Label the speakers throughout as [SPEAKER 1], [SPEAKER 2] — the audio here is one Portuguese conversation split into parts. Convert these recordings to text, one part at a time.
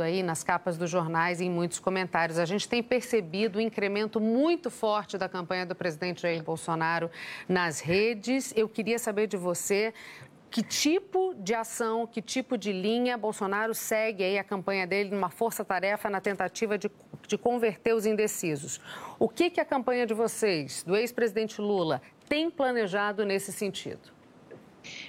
[SPEAKER 1] aí nas capas dos jornais e em muitos comentários. A gente tem percebido um incremento muito forte da campanha do presidente Jair Bolsonaro nas redes. Eu queria saber de você que tipo de ação, que tipo de linha Bolsonaro segue aí a campanha dele numa força-tarefa na tentativa de, de converter os indecisos. O que, que a campanha de vocês, do ex-presidente Lula, tem planejado nesse sentido?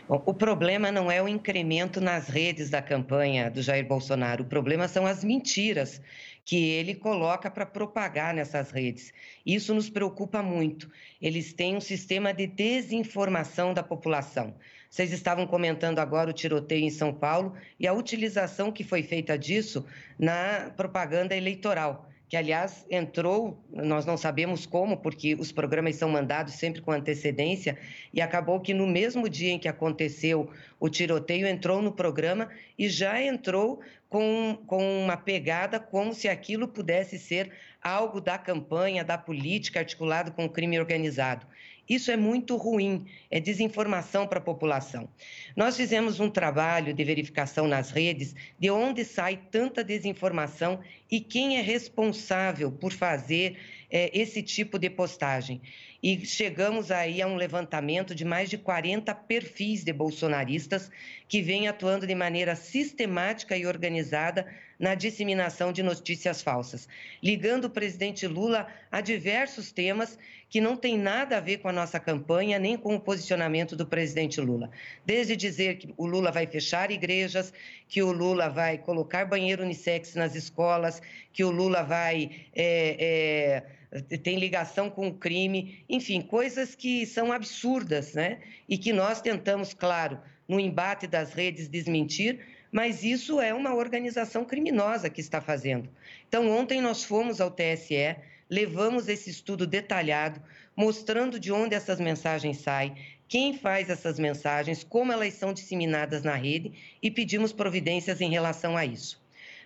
[SPEAKER 2] O problema não é o incremento nas redes da campanha do Jair Bolsonaro, o problema são as mentiras que ele coloca para propagar nessas redes. Isso nos preocupa muito. Eles têm um sistema de desinformação da população. Vocês estavam comentando agora o tiroteio em São Paulo e a utilização que foi feita disso na propaganda eleitoral que aliás entrou, nós não sabemos como, porque os programas são mandados sempre com antecedência, e acabou que no mesmo dia em que aconteceu o tiroteio, entrou no programa e já entrou com, com uma pegada como se aquilo pudesse ser algo da campanha, da política articulado com o crime organizado. Isso é muito ruim, é desinformação para a população. Nós fizemos um trabalho de verificação nas redes de onde sai tanta desinformação e quem é responsável por fazer é, esse tipo de postagem. E chegamos aí a um levantamento de mais de 40 perfis de bolsonaristas que vêm atuando de maneira sistemática e organizada na disseminação de notícias falsas, ligando o presidente Lula a diversos temas que não têm nada a ver com a nossa campanha nem com o posicionamento do presidente Lula. Desde dizer que o Lula vai fechar igrejas, que o Lula vai colocar banheiro unissex nas escolas, que o Lula vai. É, é, tem ligação com o crime, enfim, coisas que são absurdas, né? E que nós tentamos, claro, no embate das redes, desmentir, mas isso é uma organização criminosa que está fazendo. Então, ontem nós fomos ao TSE, levamos esse estudo detalhado, mostrando de onde essas mensagens saem, quem faz essas mensagens, como elas são disseminadas na rede e pedimos providências em relação a isso.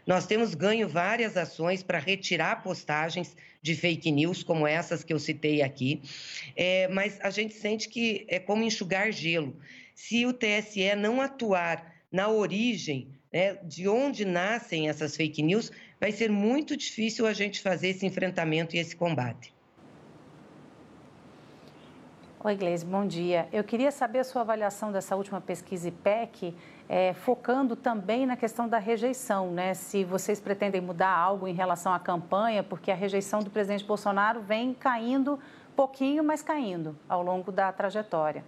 [SPEAKER 2] Nós temos ganho várias ações para retirar postagens de fake news, como essas que eu citei aqui, é, mas a gente sente que é como enxugar gelo. Se o TSE não atuar na origem né, de onde nascem essas fake news, vai ser muito difícil a gente fazer esse enfrentamento e esse combate.
[SPEAKER 3] Oi, Gleisi, bom dia. Eu queria saber a sua avaliação dessa última pesquisa IPEC, é, focando também na questão da rejeição, né? Se vocês pretendem mudar algo em relação à campanha, porque a rejeição do presidente Bolsonaro vem caindo pouquinho, mas caindo ao longo da trajetória.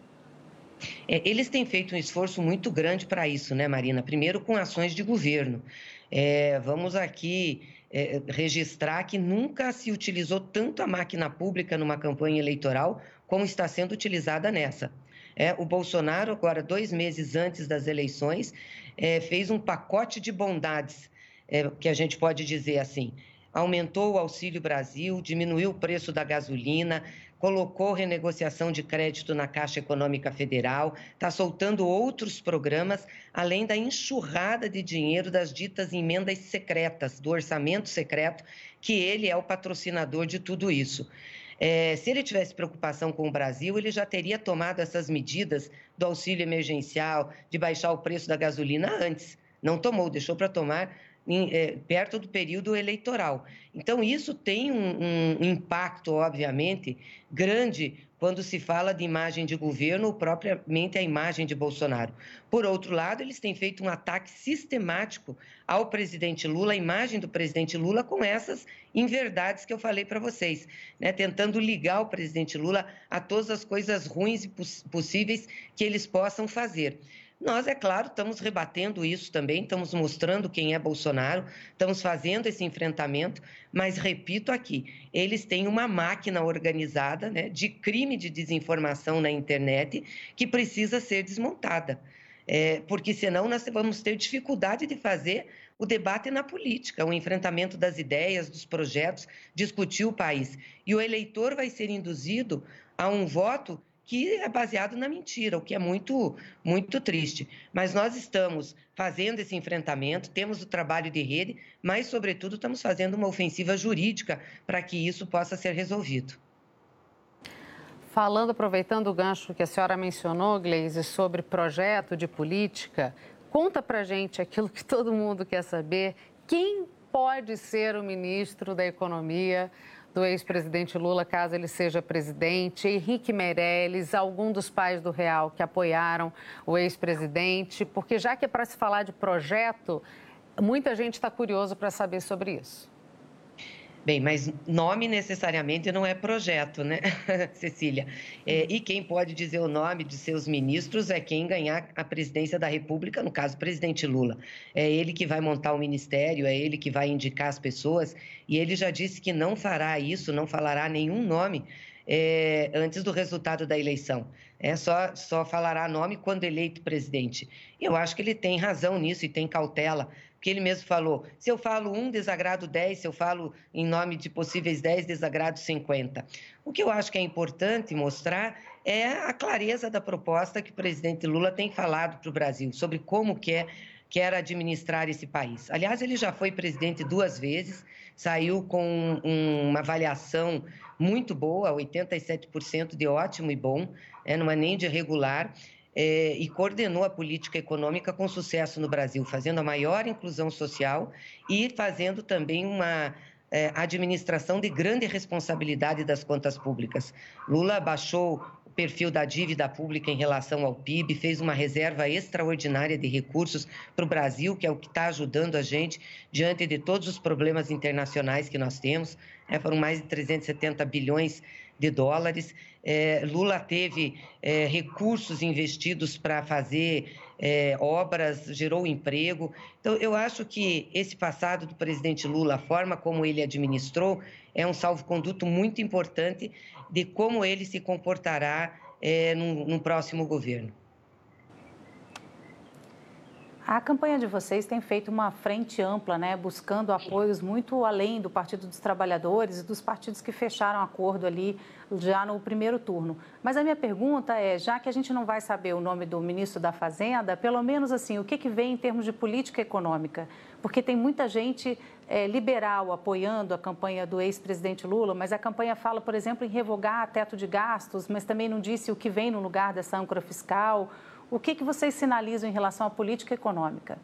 [SPEAKER 2] É, eles têm feito um esforço muito grande para isso, né, Marina? Primeiro com ações de governo. É, vamos aqui é, registrar que nunca se utilizou tanto a máquina pública numa campanha eleitoral como está sendo utilizada nessa. É, o Bolsonaro, agora, dois meses antes das eleições, é, fez um pacote de bondades, é, que a gente pode dizer assim. Aumentou o Auxílio Brasil, diminuiu o preço da gasolina, colocou renegociação de crédito na Caixa Econômica Federal, está soltando outros programas, além da enxurrada de dinheiro das ditas emendas secretas, do orçamento secreto, que ele é o patrocinador de tudo isso. É, se ele tivesse preocupação com o Brasil, ele já teria tomado essas medidas do auxílio emergencial, de baixar o preço da gasolina antes. Não tomou, deixou para tomar em, é, perto do período eleitoral. Então, isso tem um, um, impacto, obviamente, grande quando se fala de imagem de governo ou propriamente a imagem de Bolsonaro. Por outro lado, eles têm feito um ataque sistemático ao presidente Lula, a imagem do presidente Lula, com essas inverdades que eu falei para vocês, né? tentando ligar o presidente Lula a todas as coisas ruins e possíveis que eles possam fazer. Nós, é claro, estamos rebatendo isso também, estamos mostrando quem é Bolsonaro, estamos fazendo esse enfrentamento, mas repito aqui, eles têm uma máquina organizada né, de crime de desinformação na internet que precisa ser desmontada. É, porque senão nós vamos ter dificuldade de fazer o debate na política, o enfrentamento das ideias, dos projetos, discutir o país. E o eleitor vai ser induzido a um voto que é baseado na mentira, o que é muito, muito triste. Mas nós estamos fazendo esse enfrentamento, temos o trabalho de rede, mas, sobretudo, estamos fazendo uma ofensiva jurídica para que isso possa ser resolvido.
[SPEAKER 1] Falando, aproveitando o gancho que a senhora mencionou, Gleise, sobre projeto de política, conta para gente aquilo que todo mundo quer saber quem pode ser o ministro da Economia do ex-presidente Lula, caso ele seja presidente, Henrique Meirelles, algum dos pais do Real que apoiaram o ex-presidente, porque já que é para se falar de projeto, muita gente está curioso para saber sobre isso.
[SPEAKER 2] Bem, mas nome necessariamente não é projeto, né, Cecília? É, e quem pode dizer o nome de seus ministros é quem ganhar a presidência da República, no caso, o presidente Lula. É ele que vai montar o ministério, é ele que vai indicar as pessoas, e ele já disse que não fará isso, não falará nenhum nome é, antes do resultado da eleição. É só, só falará nome quando eleito presidente. Eu acho que ele tem razão nisso e tem cautela que ele mesmo falou: se eu falo um, desagrado 10, se eu falo em nome de possíveis 10, desagrado 50. O que eu acho que é importante mostrar é a clareza da proposta que o presidente Lula tem falado para o Brasil sobre como quer, quer administrar esse país. Aliás, ele já foi presidente duas vezes, saiu com uma avaliação muito boa, 87% de ótimo e bom, é, não é nem de regular é, e coordenou a política econômica com sucesso no Brasil, fazendo a maior inclusão social e fazendo também uma é, administração de grande responsabilidade das contas públicas. Lula baixou perfil da dívida pública em relação ao PIB, fez uma reserva extraordinária de recursos para o Brasil, que é o que está ajudando a gente diante de todos os problemas internacionais que nós temos. É, foram mais de 370 bilhões de dólares. É, Lula teve é, recursos investidos para fazer é, obras, gerou emprego. Então, eu acho que esse passado do presidente Lula, a forma como ele administrou, é um salvo-conduto muito importante de como ele se comportará é, no, próximo governo.
[SPEAKER 3] A campanha de vocês tem feito uma frente ampla, né, buscando apoios muito além do Partido dos Trabalhadores e dos partidos que fecharam acordo ali já no primeiro turno. Mas a minha pergunta é, já que a gente não vai saber o nome do ministro da Fazenda, pelo menos assim, o que, que vem em termos de política econômica? Porque tem muita gente é, liberal apoiando a campanha do ex-presidente Lula, mas a campanha fala, por exemplo, em revogar teto de gastos, mas também não disse o que vem no lugar dessa âncora fiscal o que, que vocês sinalizam em relação à política econômica?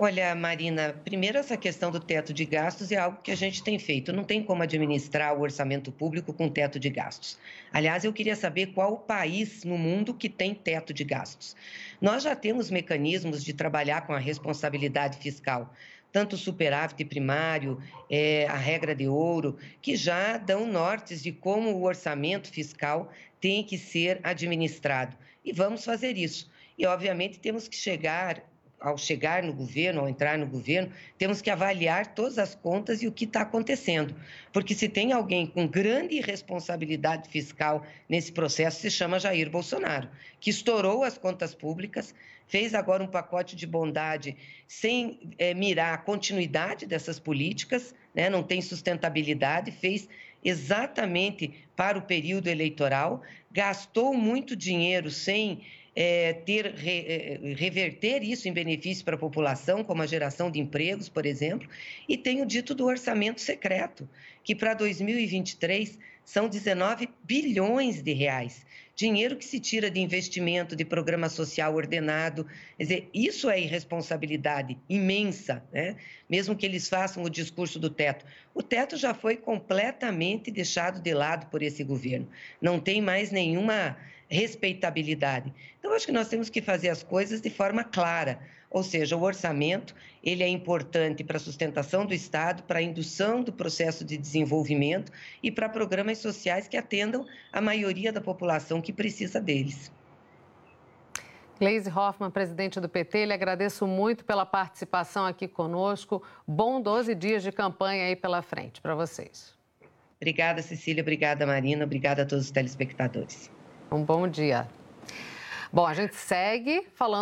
[SPEAKER 2] Olha, Marina, primeiro essa questão do teto de gastos é algo que a gente tem feito. Não tem como administrar o orçamento público com teto de gastos. Aliás, eu queria saber qual o país no mundo que tem teto de gastos. Nós já temos mecanismos de trabalhar com a responsabilidade fiscal, tanto o superávit primário, é, a regra de ouro, que já dão nortes de como o orçamento fiscal tem que ser administrado e vamos fazer isso. E, obviamente, temos que chegar, ao chegar no governo, ao entrar no governo, temos que avaliar todas as contas e o que está acontecendo. Porque se tem alguém com grande responsabilidade fiscal nesse processo, se chama Jair Bolsonaro, que estourou as contas públicas, fez agora um pacote de bondade sem é, mirar a continuidade dessas políticas, né? não tem sustentabilidade, fez exatamente para o período eleitoral, gastou muito dinheiro sem é, ter re, é, reverter isso em benefício para a população, como a geração de empregos, por exemplo, e tenho dito do orçamento secreto, que para 2023 são 19 bilhões de reais dinheiro que se tira de investimento, de programa social ordenado. Quer dizer, isso é irresponsabilidade imensa, né? mesmo que eles façam o discurso do teto. O teto já foi completamente deixado de lado por esse governo. Não tem mais nenhuma respeitabilidade. Então, acho que nós temos que fazer as coisas de forma clara ou seja, o orçamento ele é importante para a sustentação do Estado, para a indução do processo de desenvolvimento e para programas sociais que atendam a maioria da população que precisa deles.
[SPEAKER 1] Gleise Hoffmann, presidente do PT, lhe agradeço muito pela participação aqui conosco. Bom 12 dias de campanha aí pela frente para vocês.
[SPEAKER 2] Obrigada, Cecília. Obrigada, Marina. Obrigada a todos os telespectadores.
[SPEAKER 1] Um bom dia. Bom, a gente segue falando.